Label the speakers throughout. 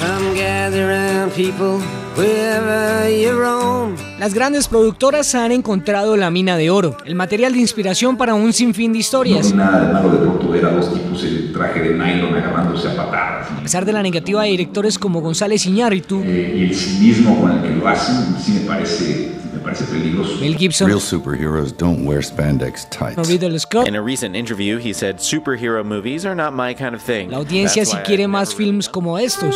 Speaker 1: Come gather round people wherever you roam.
Speaker 2: Las grandes productoras han encontrado la mina de oro, el material de inspiración para un sinfín de historias.
Speaker 3: No nada de malo de pronto ver a dos tipos en traje de nylon agarrándose a patadas.
Speaker 2: A pesar de la negativa de directores como González Iñárritu,
Speaker 3: Eh, y el cinismo con el que lo hacen sí me parece, parece peligroso.
Speaker 2: Mel Gibson
Speaker 4: Real superheroes don't wear spandex tights.
Speaker 2: Ridley Scott,
Speaker 5: In a recent interview, he said superhero movies are not my kind of thing.
Speaker 2: la audiencia si quiere más films como estos.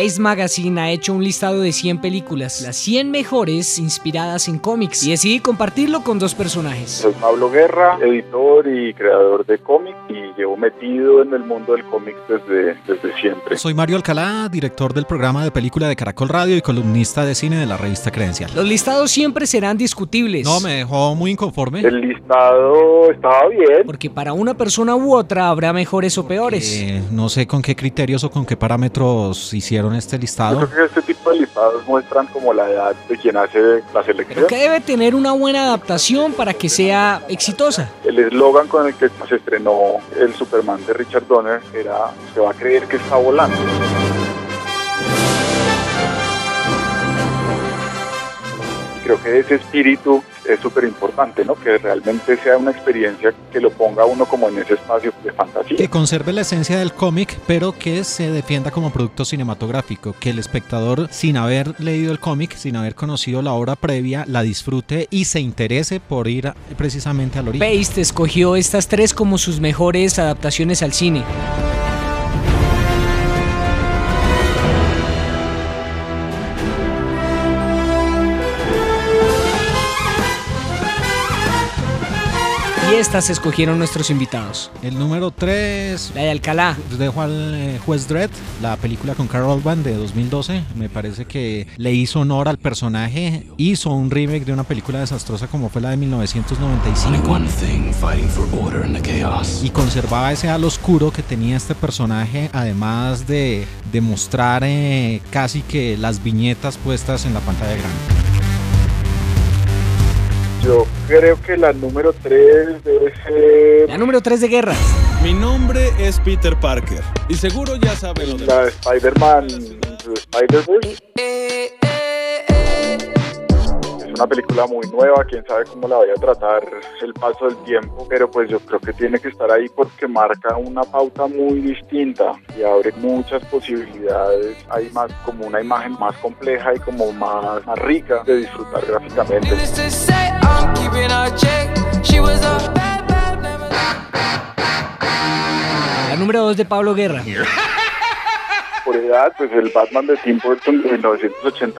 Speaker 2: Pace Magazine ha hecho un listado de 100 películas, las 100 mejores inspiradas en cómics, y decidí compartirlo con dos personajes.
Speaker 6: Soy Pablo Guerra, editor y creador de cómics y llevo metido en el mundo del cómic desde, desde siempre.
Speaker 7: Soy Mario Alcalá, director del programa de película de Caracol Radio y columnista de cine de la revista Credencial.
Speaker 2: Los listados siempre serán discutibles.
Speaker 7: No, me dejó muy inconforme.
Speaker 6: El listado estaba bien.
Speaker 2: Porque para una persona u otra habrá mejores o peores.
Speaker 7: Eh, no sé con qué criterios o con qué parámetros hicieron este
Speaker 6: Yo
Speaker 7: listado.
Speaker 6: creo que este tipo de listados muestran como la edad de quien hace la selección.
Speaker 2: Pero que debe tener una buena adaptación para que sea exitosa.
Speaker 6: El eslogan con el que se estrenó el Superman de Richard Donner era se va a creer que está volando. Creo que ese espíritu es súper importante, ¿no? Que realmente sea una experiencia que lo ponga uno como en ese espacio de fantasía.
Speaker 7: Que conserve la esencia del cómic, pero que se defienda como producto cinematográfico. Que el espectador, sin haber leído el cómic, sin haber conocido la obra previa, la disfrute y se interese por ir a- precisamente al origen.
Speaker 2: Paste escogió estas tres como sus mejores adaptaciones al cine. Y estas escogieron nuestros invitados.
Speaker 7: El número 3
Speaker 2: La de Alcalá.
Speaker 7: dejo al eh, juez Dredd, la película con Carol Van de 2012. Me parece que le hizo honor al personaje. Hizo un remake de una película desastrosa como fue la de 1995.
Speaker 4: thing fighting for order in the chaos.
Speaker 7: Y conservaba ese al oscuro que tenía este personaje, además de, de mostrar eh, casi que las viñetas puestas en la pantalla grande.
Speaker 6: Yo creo que la número 3 debe ser
Speaker 2: La número 3 de guerra.
Speaker 8: Mi nombre es Peter Parker y seguro ya saben lo de
Speaker 6: la de Spider-Man Spider-Verse. Es una película muy nueva, quién sabe cómo la vaya a tratar el paso del tiempo, pero pues yo creo que tiene que estar ahí porque marca una pauta muy distinta y abre muchas posibilidades. Hay más como una imagen más compleja y como más, más rica de disfrutar gráficamente.
Speaker 2: La número 2 de Pablo Guerra.
Speaker 6: Por edad, pues el Batman de Tim Burton de 1980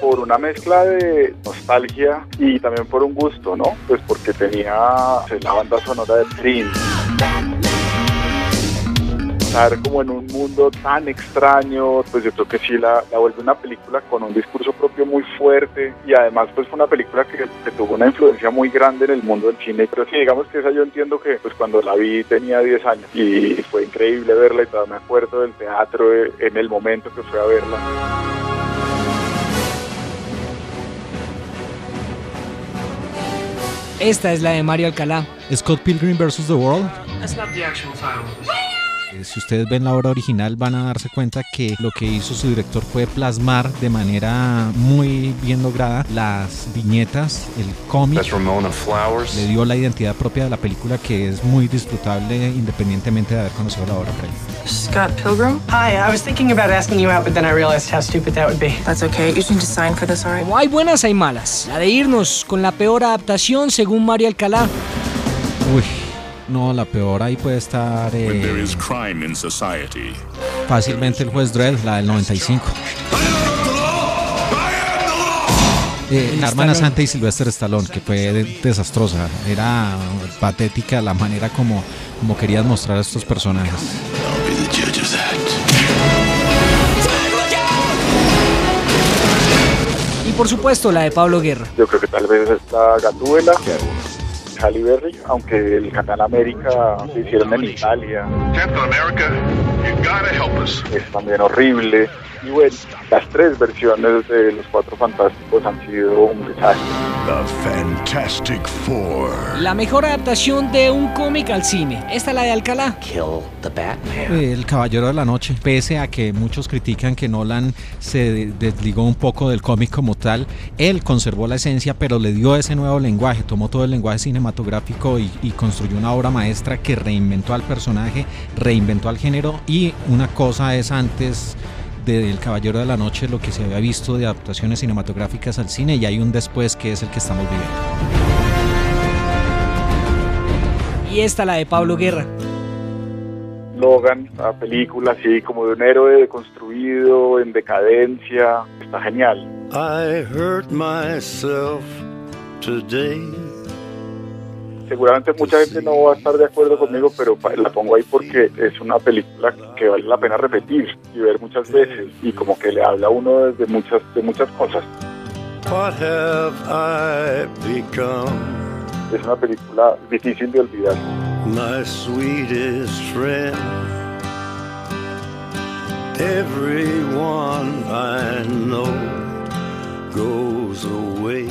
Speaker 6: por una mezcla de nostalgia y también por un gusto, ¿no? Pues porque tenía pues, la banda sonora de Prince. Estar como en un mundo tan extraño, pues yo creo que sí la, la vuelve una película con un discurso propio muy fuerte y además pues fue una película que, tuvo una influencia muy grande en el mundo del cine. Pero sí, digamos que esa yo entiendo que pues cuando la vi tenía 10 años y fue increíble verla y todavía me acuerdo del teatro eh, en el momento que fue a verla.
Speaker 2: Esta es la de Mario Alcalá.
Speaker 7: Scott Pilgrim vs. The World.
Speaker 1: That's not the actual title.
Speaker 7: Eh, Si ustedes ven la obra original van a darse cuenta que lo que hizo su director fue plasmar de manera muy bien lograda las viñetas, el cómic. Le dio la identidad propia de la película que es muy disfrutable independientemente de haber conocido la obra previa.
Speaker 9: Scott Pilgrim? Hi, I was thinking about asking you out, but then I realized how stupid that would be. That's okay. You just sign for this, alright?
Speaker 2: Hay buenas, hay malas. La de irnos con la peor adaptación según Mario Alcalá.
Speaker 7: Uy, no, la peor ahí puede estar
Speaker 10: When there
Speaker 7: eh,
Speaker 10: is crime in society,
Speaker 7: fácilmente el juez Dredd, la del 95. Eh, la hermana Santa y Sylvester Stallone, que fue de- desastrosa. Era patética la manera como, como querías mostrar a estos personajes.
Speaker 2: Y por supuesto la de Pablo Guerra.
Speaker 6: Yo creo que tal vez está Gatúbela, Halle aunque el Capitán América lo hicieron en Italia. Es también horrible. Y bueno, las tres versiones de Los Cuatro Fantásticos han sido un desastre.
Speaker 10: The Fantastic Four.
Speaker 2: La mejor adaptación de un cómic al cine. Esta es la de Alcalá.
Speaker 7: El Caballero de la Noche, pese a que muchos critican que Nolan se de- desligó un poco del cómic como tal, él conservó la esencia, pero le dio ese nuevo lenguaje, tomó todo el lenguaje cinematográfico y, y construyó una obra maestra que reinventó al personaje, reinventó al género y una cosa es antes del Caballero de la Noche lo que se había visto de adaptaciones cinematográficas al cine y hay un después que es el que estamos viviendo.
Speaker 2: Y esta la de Pablo Guerra.
Speaker 6: Logan, la película así como de un héroe deconstruido, en decadencia, está genial.
Speaker 11: I hurt myself today.
Speaker 6: Seguramente mucha gente no va a estar de acuerdo conmigo, pero la pongo ahí porque es una película que vale la pena repetir y ver muchas veces y como que le habla a uno de muchas, de muchas cosas.
Speaker 11: What have I become?
Speaker 6: Es una película difícil de olvidar.
Speaker 11: My sweetest friend. Everyone I know goes away.